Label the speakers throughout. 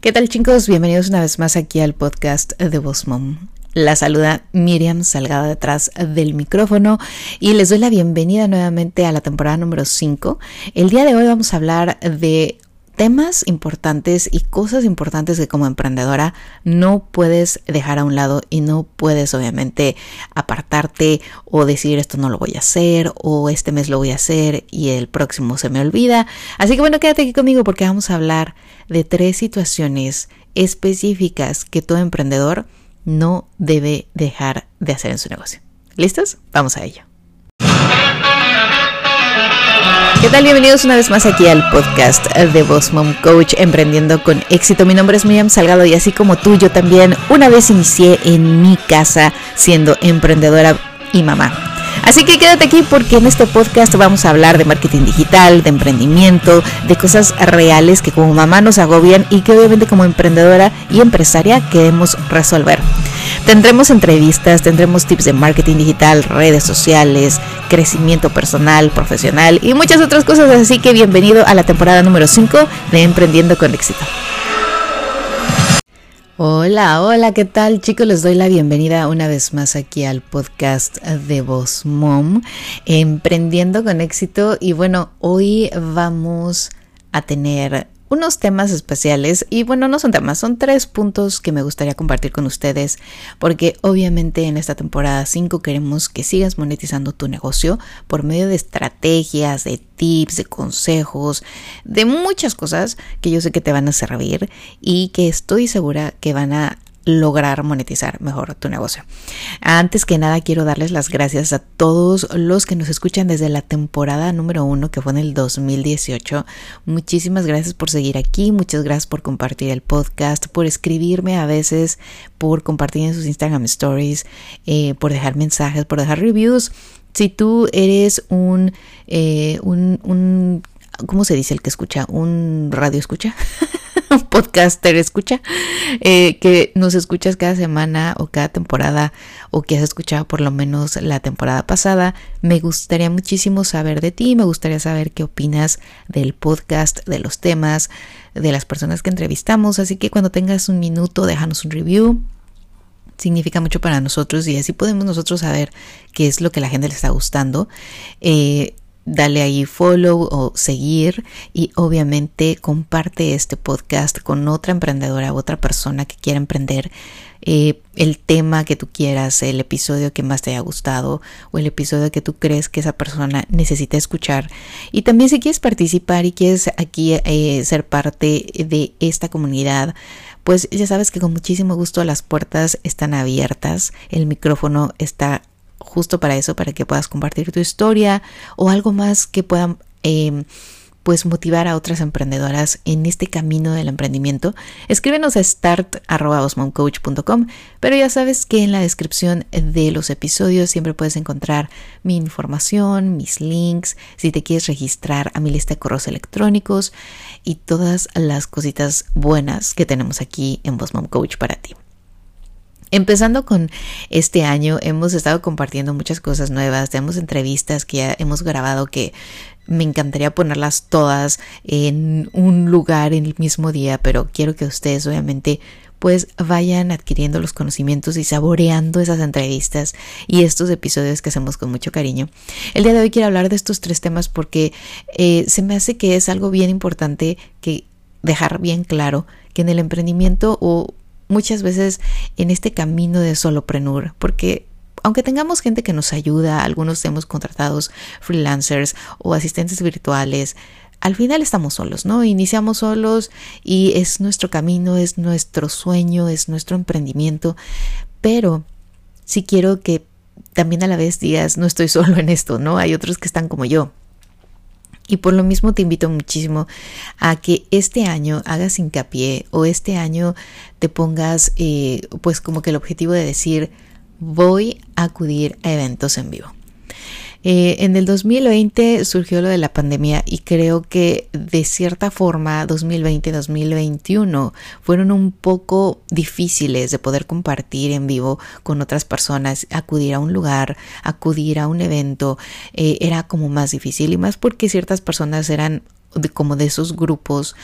Speaker 1: ¿Qué tal chicos? Bienvenidos una vez más aquí al podcast de Boss Mom. La saluda Miriam Salgado detrás del micrófono y les doy la bienvenida nuevamente a la temporada número 5. El día de hoy vamos a hablar de temas importantes y cosas importantes que como emprendedora no puedes dejar a un lado y no puedes obviamente apartarte o decir esto no lo voy a hacer o este mes lo voy a hacer y el próximo se me olvida. Así que bueno, quédate aquí conmigo porque vamos a hablar de tres situaciones específicas que todo emprendedor no debe dejar de hacer en su negocio. ¿Listos? Vamos a ello. ¿Qué tal? Bienvenidos una vez más aquí al podcast de Boss Mom Coach Emprendiendo con éxito. Mi nombre es Miriam Salgado y así como tú, yo también una vez inicié en mi casa siendo emprendedora y mamá. Así que quédate aquí porque en este podcast vamos a hablar de marketing digital, de emprendimiento, de cosas reales que como mamá nos agobian y que obviamente como emprendedora y empresaria queremos resolver. Tendremos entrevistas, tendremos tips de marketing digital, redes sociales, crecimiento personal, profesional y muchas otras cosas. Así que bienvenido a la temporada número 5 de Emprendiendo con éxito. Hola, hola, ¿qué tal chicos? Les doy la bienvenida una vez más aquí al podcast de Voz Mom, Emprendiendo con éxito. Y bueno, hoy vamos a tener unos temas especiales y bueno, no son temas, son tres puntos que me gustaría compartir con ustedes porque obviamente en esta temporada 5 queremos que sigas monetizando tu negocio por medio de estrategias, de tips, de consejos, de muchas cosas que yo sé que te van a servir y que estoy segura que van a lograr monetizar mejor tu negocio. Antes que nada, quiero darles las gracias a todos los que nos escuchan desde la temporada número uno, que fue en el 2018. Muchísimas gracias por seguir aquí, muchas gracias por compartir el podcast, por escribirme a veces, por compartir en sus Instagram stories, eh, por dejar mensajes, por dejar reviews. Si tú eres un, eh, un, un ¿cómo se dice el que escucha? ¿Un radio escucha? podcaster escucha, eh, que nos escuchas cada semana o cada temporada o que has escuchado por lo menos la temporada pasada. Me gustaría muchísimo saber de ti, me gustaría saber qué opinas del podcast, de los temas, de las personas que entrevistamos. Así que cuando tengas un minuto, déjanos un review significa mucho para nosotros y así podemos nosotros saber qué es lo que la gente le está gustando. Eh, dale ahí follow o seguir y obviamente comparte este podcast con otra emprendedora otra persona que quiera emprender eh, el tema que tú quieras, el episodio que más te haya gustado o el episodio que tú crees que esa persona necesita escuchar. Y también si quieres participar y quieres aquí eh, ser parte de esta comunidad, pues ya sabes que con muchísimo gusto las puertas están abiertas, el micrófono está justo para eso, para que puedas compartir tu historia o algo más que puedan eh, pues motivar a otras emprendedoras en este camino del emprendimiento. Escríbenos a start.osmomcoach.com, pero ya sabes que en la descripción de los episodios siempre puedes encontrar mi información, mis links, si te quieres registrar a mi lista de correos electrónicos y todas las cositas buenas que tenemos aquí en Boss Coach para ti. Empezando con este año, hemos estado compartiendo muchas cosas nuevas, tenemos entrevistas que ya hemos grabado que me encantaría ponerlas todas en un lugar en el mismo día, pero quiero que ustedes obviamente pues vayan adquiriendo los conocimientos y saboreando esas entrevistas y estos episodios que hacemos con mucho cariño. El día de hoy quiero hablar de estos tres temas porque eh, se me hace que es algo bien importante que dejar bien claro que en el emprendimiento o muchas veces en este camino de soloprenur, porque aunque tengamos gente que nos ayuda, algunos hemos contratados freelancers o asistentes virtuales, al final estamos solos, ¿no? Iniciamos solos y es nuestro camino, es nuestro sueño, es nuestro emprendimiento, pero sí quiero que también a la vez digas, no estoy solo en esto, ¿no? Hay otros que están como yo. Y por lo mismo te invito muchísimo a que este año hagas hincapié o este año te pongas eh, pues como que el objetivo de decir voy a acudir a eventos en vivo. Eh, en el 2020 surgió lo de la pandemia y creo que de cierta forma 2020-2021 fueron un poco difíciles de poder compartir en vivo con otras personas, acudir a un lugar, acudir a un evento, eh, era como más difícil y más porque ciertas personas eran como de esos grupos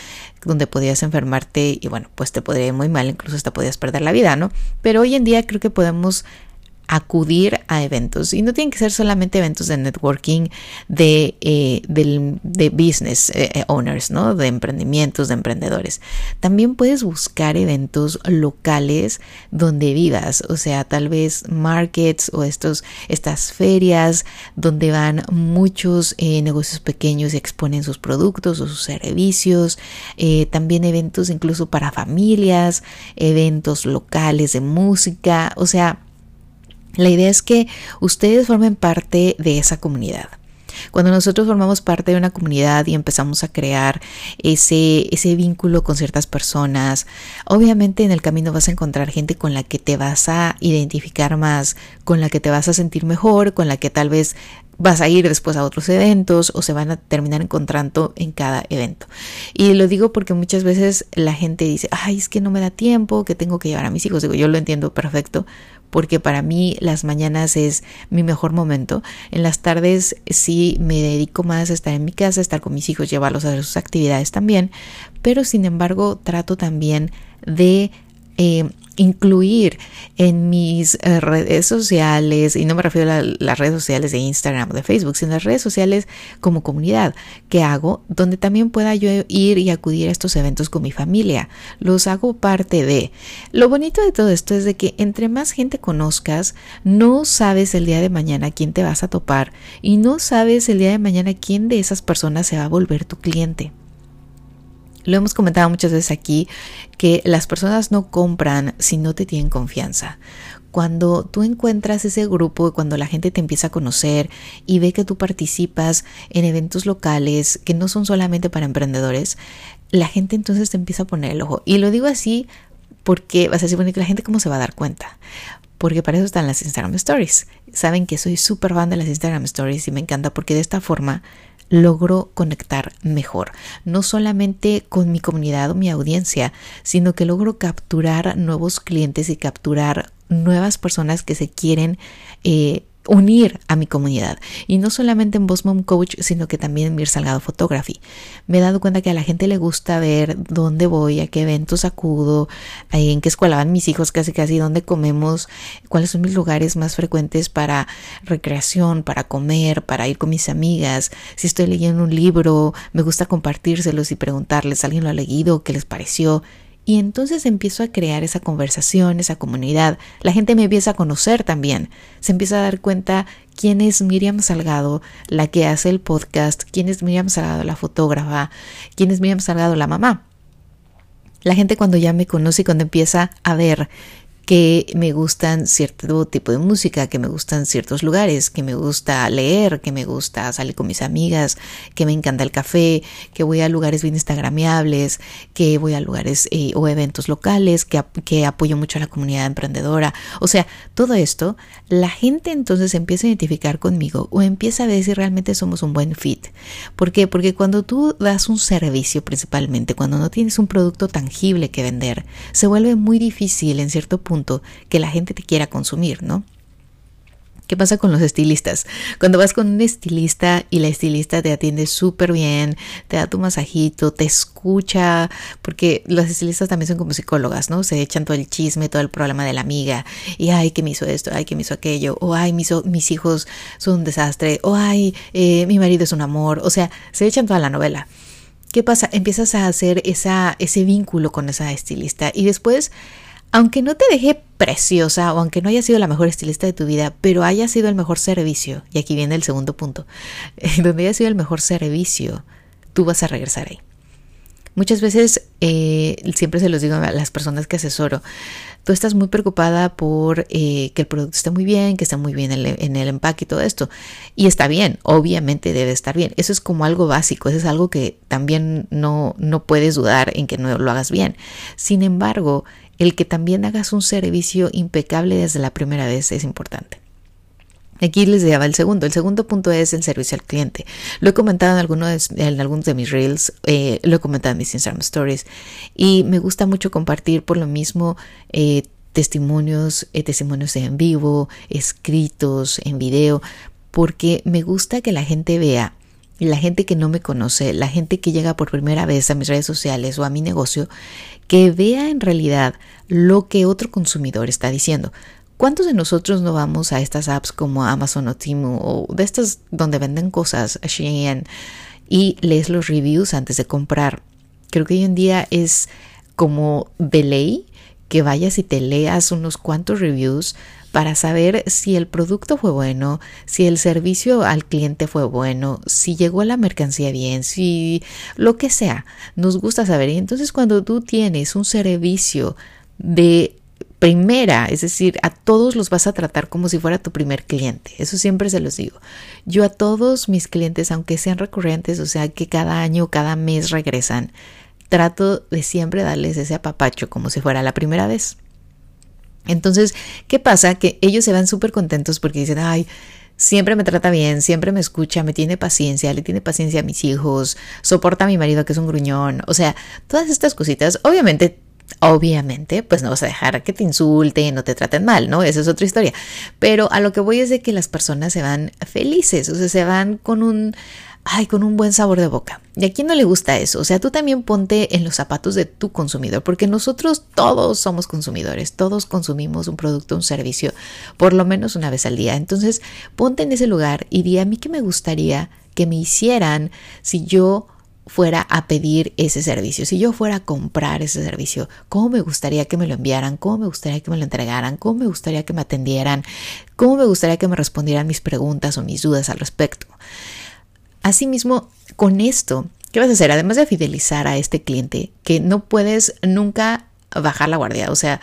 Speaker 1: donde podías enfermarte y bueno, pues te podría ir muy mal, incluso hasta podías perder la vida, ¿no? Pero hoy en día creo que podemos acudir a eventos y no tienen que ser solamente eventos de networking de, eh, de business eh, eh, owners, ¿no? De emprendimientos, de emprendedores. También puedes buscar eventos locales donde vivas, o sea, tal vez markets o estos, estas ferias donde van muchos negocios pequeños y exponen sus productos o sus servicios. también eventos incluso para familias, eventos locales de música, o sea, la idea es que ustedes formen parte de esa comunidad. Cuando nosotros formamos parte de una comunidad y empezamos a crear ese, ese vínculo con ciertas personas, obviamente en el camino vas a encontrar gente con la que te vas a identificar más, con la que te vas a sentir mejor, con la que tal vez vas a ir después a otros eventos o se van a terminar encontrando en cada evento. Y lo digo porque muchas veces la gente dice, ay, es que no me da tiempo, que tengo que llevar a mis hijos. Digo, yo lo entiendo perfecto, porque para mí las mañanas es mi mejor momento. En las tardes sí me dedico más a estar en mi casa, estar con mis hijos, llevarlos a sus actividades también, pero sin embargo trato también de eh, incluir en mis eh, redes sociales, y no me refiero a las redes sociales de Instagram o de Facebook, sino las redes sociales como comunidad que hago, donde también pueda yo ir y acudir a estos eventos con mi familia. Los hago parte de. Lo bonito de todo esto es de que entre más gente conozcas, no sabes el día de mañana quién te vas a topar y no sabes el día de mañana quién de esas personas se va a volver tu cliente. Lo hemos comentado muchas veces aquí que las personas no compran si no te tienen confianza. Cuando tú encuentras ese grupo, cuando la gente te empieza a conocer y ve que tú participas en eventos locales que no son solamente para emprendedores, la gente entonces te empieza a poner el ojo. Y lo digo así porque vas a decir, bueno, que la gente cómo se va a dar cuenta? Porque para eso están las Instagram Stories. Saben que soy súper fan de las Instagram Stories y me encanta porque de esta forma logro conectar mejor, no solamente con mi comunidad o mi audiencia, sino que logro capturar nuevos clientes y capturar nuevas personas que se quieren eh, unir a mi comunidad. Y no solamente en Boss Mom Coach, sino que también en Mir Salgado Photography. Me he dado cuenta que a la gente le gusta ver dónde voy, a qué eventos acudo, en qué escuela van mis hijos, casi casi dónde comemos, cuáles son mis lugares más frecuentes para recreación, para comer, para ir con mis amigas. Si estoy leyendo un libro, me gusta compartírselos y preguntarles, ¿alguien lo ha leído? ¿Qué les pareció? Y entonces empiezo a crear esa conversación, esa comunidad. La gente me empieza a conocer también. Se empieza a dar cuenta quién es Miriam Salgado, la que hace el podcast, quién es Miriam Salgado, la fotógrafa, quién es Miriam Salgado, la mamá. La gente cuando ya me conoce y cuando empieza a ver que me gustan cierto tipo de música, que me gustan ciertos lugares, que me gusta leer, que me gusta salir con mis amigas, que me encanta el café, que voy a lugares bien instagramiables, que voy a lugares eh, o eventos locales, que, que apoyo mucho a la comunidad emprendedora. O sea, todo esto, la gente entonces empieza a identificar conmigo o empieza a ver si realmente somos un buen fit. ¿Por qué? Porque cuando tú das un servicio principalmente, cuando no tienes un producto tangible que vender, se vuelve muy difícil en cierto punto que la gente te quiera consumir, ¿no? ¿Qué pasa con los estilistas? Cuando vas con un estilista y la estilista te atiende súper bien, te da tu masajito, te escucha, porque los estilistas también son como psicólogas, ¿no? Se echan todo el chisme, todo el problema de la amiga, y ay, que me hizo esto, ay, que me hizo aquello, o ay, mis, mis hijos son un desastre, o ay, eh, mi marido es un amor, o sea, se echan toda la novela. ¿Qué pasa? Empiezas a hacer ese vínculo con esa estilista y después aunque no te deje preciosa o aunque no haya sido la mejor estilista de tu vida, pero haya sido el mejor servicio, y aquí viene el segundo punto, donde haya sido el mejor servicio, tú vas a regresar ahí. Muchas veces, eh, siempre se los digo a las personas que asesoro, tú estás muy preocupada por eh, que el producto esté muy bien, que esté muy bien en el, en el, empaque y todo esto. Y está bien, obviamente debe estar bien. Eso es como algo básico, eso es algo que también no, no puedes dudar en que no lo hagas bien. Sin embargo, el que también hagas un servicio impecable desde la primera vez es importante. Aquí les lleva el segundo. El segundo punto es el servicio al cliente. Lo he comentado en, algunos de, en algunos de mis reels, eh, lo he comentado en mis Instagram stories y me gusta mucho compartir por lo mismo eh, testimonios, eh, testimonios en vivo, escritos, en video, porque me gusta que la gente vea la gente que no me conoce, la gente que llega por primera vez a mis redes sociales o a mi negocio, que vea en realidad lo que otro consumidor está diciendo. ¿Cuántos de nosotros no vamos a estas apps como Amazon o Temu o de estas donde venden cosas, Shein, y lees los reviews antes de comprar? Creo que hoy en día es como de ley que vayas y te leas unos cuantos reviews para saber si el producto fue bueno, si el servicio al cliente fue bueno, si llegó la mercancía bien, si lo que sea. Nos gusta saber. Y entonces cuando tú tienes un servicio de primera, es decir, a todos los vas a tratar como si fuera tu primer cliente. Eso siempre se los digo. Yo a todos mis clientes, aunque sean recurrentes, o sea, que cada año, cada mes regresan, trato de siempre darles ese apapacho como si fuera la primera vez. Entonces, ¿qué pasa? Que ellos se van súper contentos porque dicen, ay, siempre me trata bien, siempre me escucha, me tiene paciencia, le tiene paciencia a mis hijos, soporta a mi marido que es un gruñón, o sea, todas estas cositas, obviamente Obviamente, pues no vas a dejar que te insulten o te traten mal, ¿no? Esa es otra historia. Pero a lo que voy es de que las personas se van felices, o sea, se van con un ay, con un buen sabor de boca. ¿Y a quién no le gusta eso? O sea, tú también ponte en los zapatos de tu consumidor, porque nosotros todos somos consumidores, todos consumimos un producto, un servicio, por lo menos una vez al día. Entonces, ponte en ese lugar y di a mí que me gustaría que me hicieran si yo fuera a pedir ese servicio, si yo fuera a comprar ese servicio, cómo me gustaría que me lo enviaran, cómo me gustaría que me lo entregaran, cómo me gustaría que me atendieran, cómo me gustaría que me respondieran mis preguntas o mis dudas al respecto. Asimismo, con esto, ¿qué vas a hacer? Además de fidelizar a este cliente, que no puedes nunca bajar la guardia, o sea,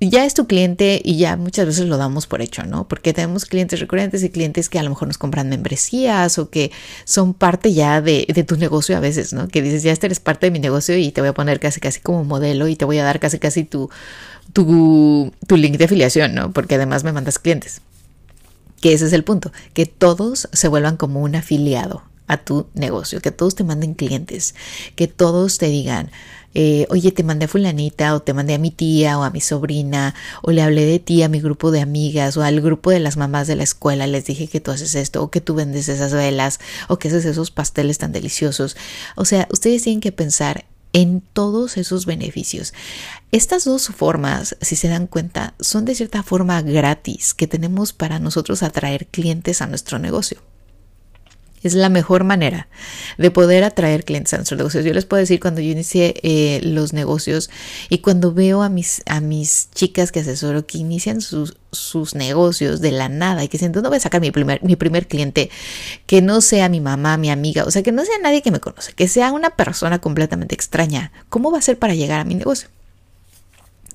Speaker 1: ya es tu cliente y ya muchas veces lo damos por hecho, ¿no? Porque tenemos clientes recurrentes y clientes que a lo mejor nos compran membresías o que son parte ya de, tu negocio a veces, ¿no? Que dices, ya este eres parte de mi negocio y te voy a poner casi casi como modelo y te voy a dar casi casi tu, tu, tu link de afiliación, ¿no? Porque además me mandas clientes que ese es el punto, que todos se vuelvan como un afiliado a tu negocio, que todos te manden clientes, que todos te digan, eh, oye, te mandé a fulanita o te mandé a mi tía o a mi sobrina o le hablé de ti a mi grupo de amigas o al grupo de las mamás de la escuela, les dije que tú haces esto o que tú vendes esas velas o que haces esos pasteles tan deliciosos. O sea, ustedes tienen que pensar en todos esos beneficios. Estas dos formas, si se dan cuenta, son de cierta forma gratis que tenemos para nosotros atraer clientes a nuestro negocio. Es la mejor manera de poder atraer clientes a nuestros negocios. Yo les puedo decir cuando yo inicié eh, los negocios y cuando veo a mis, a mis chicas que asesoro que inician sus, sus negocios de la nada y que dicen, ¿dónde voy a sacar mi primer, mi primer cliente? Que no sea mi mamá, mi amiga, o sea, que no sea nadie que me conoce, que sea una persona completamente extraña. ¿Cómo va a ser para llegar a mi negocio?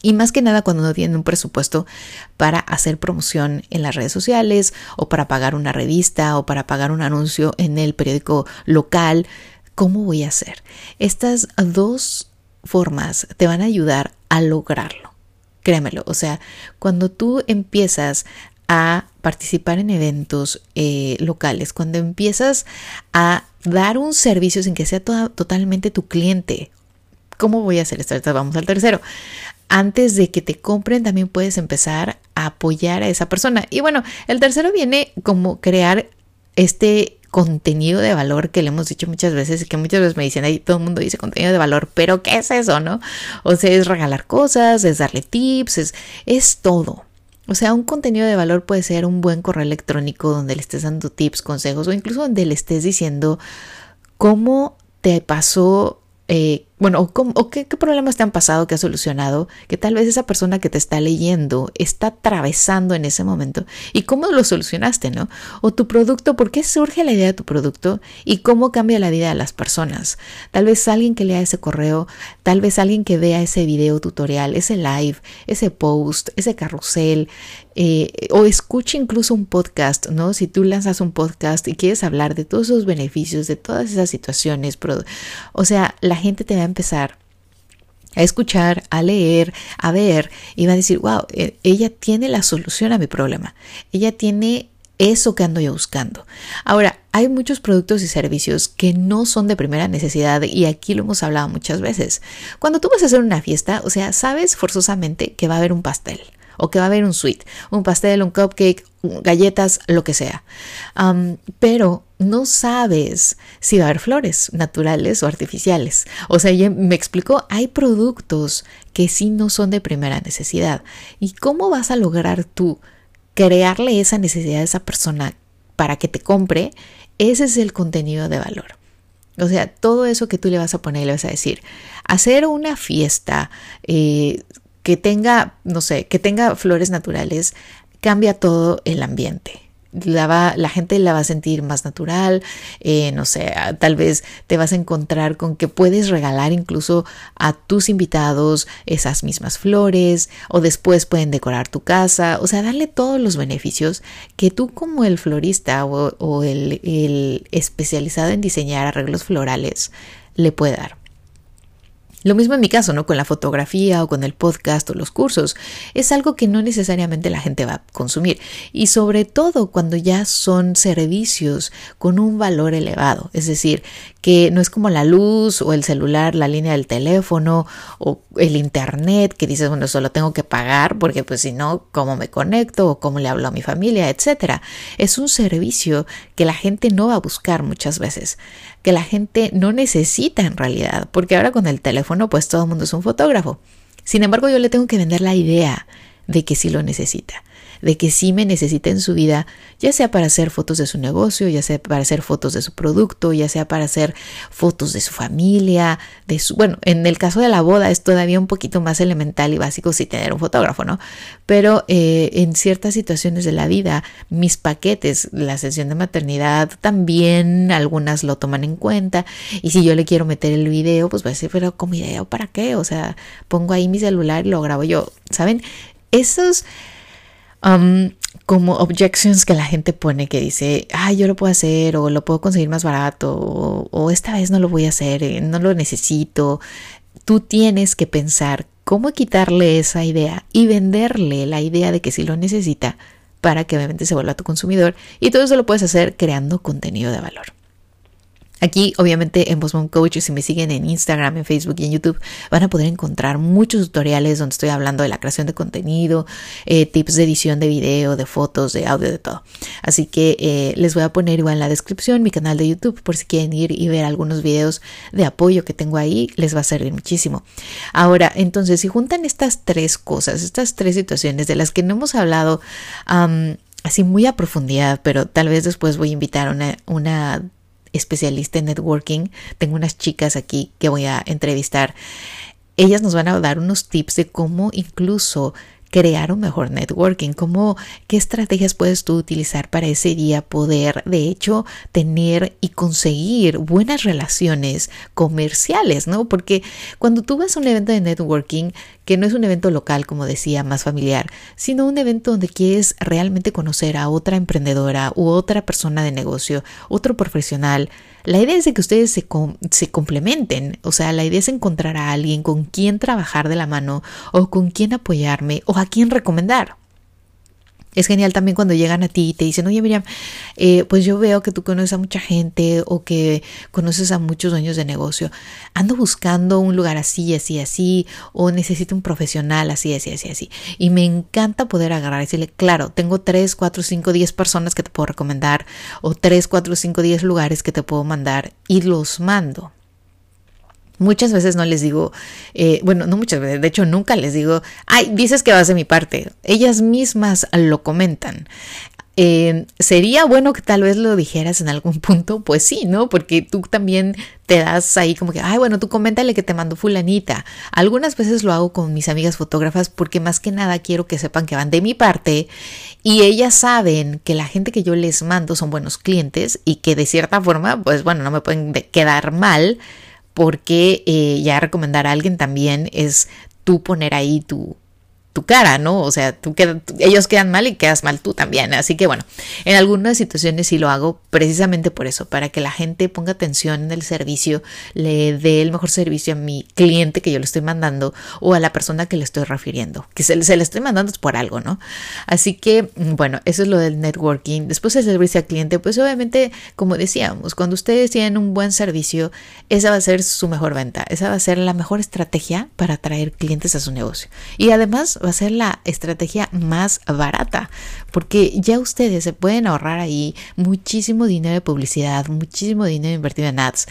Speaker 1: Y más que nada cuando no tienen un presupuesto para hacer promoción en las redes sociales o para pagar una revista o para pagar un anuncio en el periódico local, ¿cómo voy a hacer? Estas dos formas te van a ayudar a lograrlo. Créemelo, o sea, cuando tú empiezas a participar en eventos eh, locales, cuando empiezas a dar un servicio sin que sea totalmente tu cliente ¿Cómo voy a hacer esto? Vamos al tercero antes de que te compren también puedes empezar a apoyar a esa persona. Y bueno, el tercero viene como crear este contenido de valor que le hemos dicho muchas veces y que muchas veces me dicen, ahí todo el mundo dice contenido de valor, pero ¿qué es eso, no? O sea, es regalar cosas, es darle tips, es, es todo. O sea, un contenido de valor puede ser un buen correo electrónico donde le estés dando tips, consejos o incluso donde le estés diciendo cómo te pasó eh, bueno, o, qué, problemas te han pasado que has solucionado, que tal vez esa persona que te está leyendo está atravesando en ese momento y cómo lo solucionaste, ¿no? O tu producto, ¿por qué surge la idea de tu producto y cómo cambia la vida de las personas? Tal vez alguien que lea ese correo, tal vez alguien que vea ese video tutorial, ese live, ese post, ese carrusel, eh, o escuche incluso un podcast, ¿no? Si tú lanzas un podcast y quieres hablar de todos esos beneficios, de todas esas situaciones, o sea, la gente te va a empezar a escuchar, a leer, a ver y va a decir, wow, e, ella tiene la solución a mi problema, ella tiene eso que ando yo buscando. Ahora, hay muchos productos y servicios que no son de primera necesidad y aquí lo hemos hablado muchas veces. Cuando tú vas a hacer una fiesta, o sea, sabes forzosamente que va a haber un pastel o que va a haber un sweet, un pastel, un cupcake, galletas, lo que sea. pero no sabes si va a haber flores naturales o artificiales. O sea, ya me explicó, hay productos que sí no son de primera necesidad. ¿Y cómo vas a lograr tú crearle esa necesidad a esa persona para que te compre? Ese es el contenido de valor. O sea, todo eso que tú le vas a poner, le vas a decir, hacer una fiesta eh, que tenga, no sé, que tenga flores naturales, cambia todo el ambiente la, la gente la va a sentir más natural, eh, no sé, tal vez te vas a encontrar con que puedes regalar incluso a tus invitados esas mismas flores o después pueden decorar tu casa, o sea, darle todos los beneficios que tú como el florista o, o el, el especializado en diseñar arreglos florales le puede dar. Lo mismo en mi caso, ¿no? Con la fotografía o con el podcast o los cursos. Es algo que no necesariamente la gente va a consumir. Y sobre todo cuando ya son servicios con un valor elevado. Es decir, que no es como la luz o el celular, la línea del teléfono o el internet que dices, bueno, solo tengo que pagar porque pues si no, ¿cómo me conecto o cómo le hablo a mi familia, etcétera? Es un servicio que la gente no va a buscar muchas veces, que la gente no necesita en realidad, porque ahora con el teléfono pues todo el mundo es un fotógrafo. Sin embargo, yo le tengo que vender la idea de que sí lo necesita de que sí me necesita en su vida, ya sea para hacer fotos de su negocio, ya sea para hacer fotos de su producto, ya sea para hacer fotos de su familia, de su, bueno, en el caso de la boda es todavía un poquito más elemental y básico si tener un fotógrafo, ¿no? Pero eh, en ciertas situaciones de la vida, mis paquetes, la sesión de maternidad también algunas lo toman en cuenta y si yo le quiero meter el video, pues voy a decir, pero ¿cómo idea para qué? O sea, pongo ahí mi celular y lo grabo yo, ¿saben? Esos Um, como objections que la gente pone que dice, ay, yo lo puedo hacer o lo puedo conseguir más barato o, esta vez no lo voy a hacer, eh, no lo necesito. Tú tienes que pensar cómo quitarle esa idea y venderle la idea de que sí lo necesita para que obviamente se vuelva tu consumidor y todo eso lo puedes hacer creando contenido de valor. Aquí, obviamente, en Bosmom Coach, si me siguen en Instagram, en Facebook y en YouTube, van a poder encontrar muchos tutoriales donde estoy hablando de la creación de contenido, eh, tips de edición de video, de fotos, de audio, de todo. Así que eh, les voy a poner igual en la descripción mi canal de YouTube por si quieren ir y ver algunos videos de apoyo que tengo ahí, les va a servir muchísimo. Ahora, entonces, si juntan estas tres cosas, estas tres situaciones de las que no hemos hablado así muy a profundidad, pero tal vez después voy a invitar una, una especialista en networking. Tengo unas chicas aquí que voy a entrevistar. Ellas nos van a dar unos tips de cómo incluso crear un mejor networking, cómo, qué estrategias puedes tú utilizar para ese día poder, de hecho, tener y conseguir buenas relaciones comerciales, ¿no? Porque cuando tú vas a un evento de networking, que no es un evento local, como decía, más familiar, sino un evento donde quieres realmente conocer a otra emprendedora u otra persona de negocio, otro profesional, la idea es de que ustedes se, se, complementen, o sea, la idea es encontrar a alguien con quien trabajar de la mano o con quien apoyarme o a quien recomendar. Es genial también cuando llegan a ti y te dicen, oye Miriam, eh, pues yo veo que tú conoces a mucha gente o que conoces a muchos dueños de negocio. Ando buscando un lugar así, así, así, o necesito un profesional así, así, así, así. Y me encanta poder agarrar y decirle, claro, tengo 3, 4, 5, 10 personas que te puedo recomendar, o 3, 4, 5, 10 lugares que te puedo mandar y los mando. Muchas veces no les digo, eh, bueno, no muchas veces, de hecho nunca les digo, ay, dices que vas de mi parte. Ellas mismas lo comentan. Eh, ¿Sería bueno que tal vez lo dijeras en algún punto? Pues sí, ¿no? Porque tú también te das ahí como que, ay, bueno, tú coméntale que te mandó fulanita. Algunas veces lo hago con mis amigas fotógrafas porque más que nada quiero que sepan que van de mi parte y ellas saben que la gente que yo les mando son buenos clientes y que de cierta forma, pues bueno, no me pueden quedar mal porque eh, ya recomendar a alguien también es tú poner ahí tu, tu cara, ¿no? O sea, tú ellos quedan mal y quedas mal tú también. Así que bueno, en algunas situaciones sí lo hago precisamente por eso, para que la gente ponga atención en el servicio, le dé el mejor servicio a mi cliente que yo le estoy mandando o a la persona que le estoy refiriendo, que se, se le estoy mandando por algo, ¿no? Así que bueno, eso es lo del networking. Después el servicio al cliente, pues obviamente, como decíamos, cuando ustedes tienen un buen servicio, esa va a ser su mejor venta, esa va a ser la mejor estrategia para atraer clientes a su negocio. Y además, va a ser la estrategia más barata, porque ya ustedes se pueden ahorrar ahí muchísimo dinero de publicidad, muchísimo dinero invertido en ads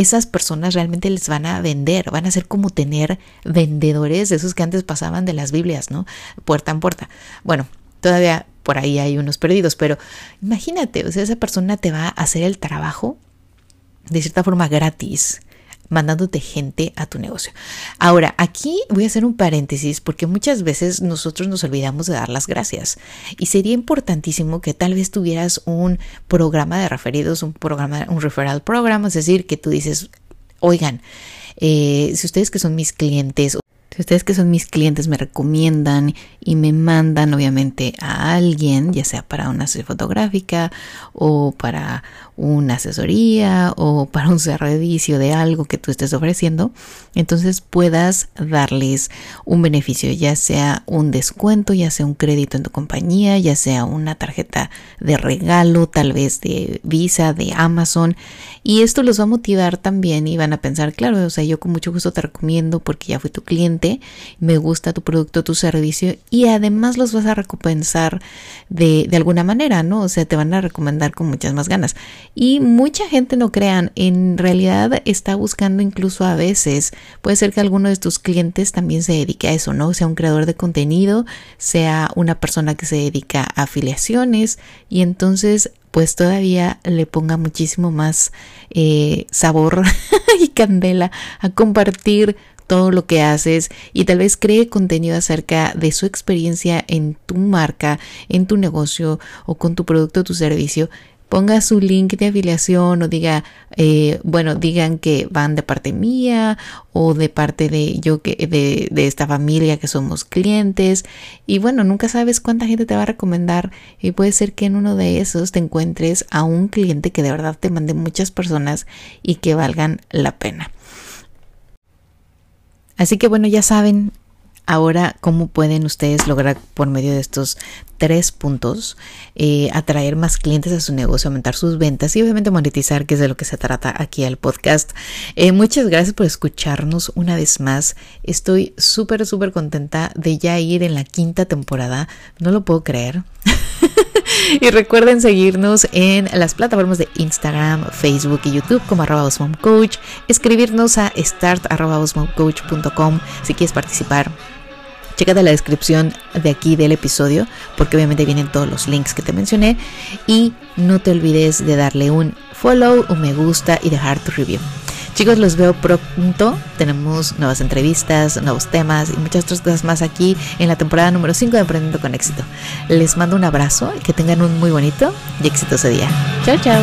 Speaker 1: esas personas realmente les van a vender, van a ser como tener vendedores de esos que antes pasaban de las Biblias, ¿no? Puerta en puerta. Bueno, todavía por ahí hay unos perdidos, pero imagínate, o sea, esa persona te va a hacer el trabajo de cierta forma gratis mandándote gente a tu negocio. Ahora, aquí voy a hacer un paréntesis porque muchas veces nosotros nos olvidamos de dar las gracias y sería importantísimo que tal vez tuvieras un programa de referidos, un programa, un referral program, es decir, que tú dices, oigan, eh, si ustedes que son mis clientes si ustedes que son mis clientes me recomiendan y me mandan obviamente a alguien, ya sea para una sesión fotográfica o para una asesoría o para un servicio de algo que tú estés ofreciendo, entonces puedas darles un beneficio, ya sea un descuento, ya sea un crédito en tu compañía, ya sea una tarjeta de regalo, tal vez de Visa, de Amazon, y esto los va a motivar también y van a pensar, claro, o sea, yo con mucho gusto te recomiendo porque ya fui tu cliente, me gusta tu producto, tu servicio y además los vas a recompensar de, de alguna manera, ¿no? O sea, te van a recomendar con muchas más ganas. Y mucha gente, no crean, en realidad está buscando incluso a veces, puede ser que alguno de tus clientes también se dedique a eso, ¿no? Sea un creador de contenido, sea una persona que se dedica a afiliaciones y entonces pues todavía le ponga muchísimo más eh, sabor y candela a compartir todo lo que haces y tal vez cree contenido acerca de su experiencia en tu marca, en tu negocio o con tu producto o tu servicio ponga su link de afiliación o diga, eh, bueno, digan que van de parte mía o de parte de yo que de, de, esta familia que somos clientes y bueno, nunca sabes cuánta gente te va a recomendar y puede ser que en uno de esos te encuentres a un cliente que de verdad te mande muchas personas y que valgan la pena. Así que bueno, ya saben, Ahora, ¿cómo pueden ustedes lograr por medio de estos tres puntos eh, atraer más clientes a su negocio, aumentar sus ventas y obviamente monetizar, que es de lo que se trata aquí al podcast? Eh, muchas gracias por escucharnos una vez más. Estoy súper, súper contenta de ya ir en la quinta temporada. No lo puedo creer. y recuerden seguirnos en las plataformas de Instagram, Facebook y YouTube como arroba Coach, escribirnos a start si quieres participar. Chécate la descripción de aquí del episodio porque obviamente vienen todos los links que te mencioné. Y no te olvides de darle un follow, un me gusta y dejar tu review. Chicos, los veo pronto. Tenemos nuevas entrevistas, nuevos temas y muchas otras cosas más aquí en la temporada número 5 de Aprendiendo con Éxito. Les mando un abrazo y que tengan un muy bonito y exitoso día. Chao, chao.